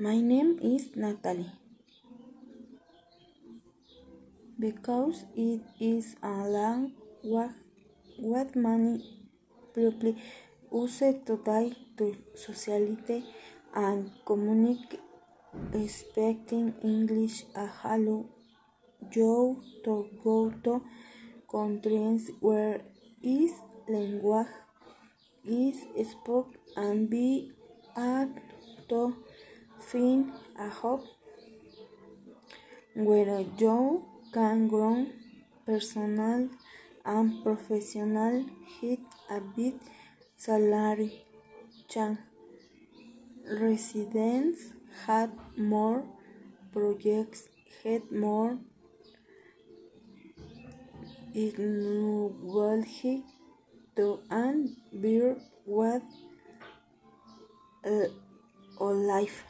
My name is Natalie. Because it is a language what many people use today to socialize and communicate, speaking English allows you to go to countries where this language is spoken and be able to find a job where you can grow personally and professional get a better salary, change residence, had more projects, had more knowledge to and better way uh, of life.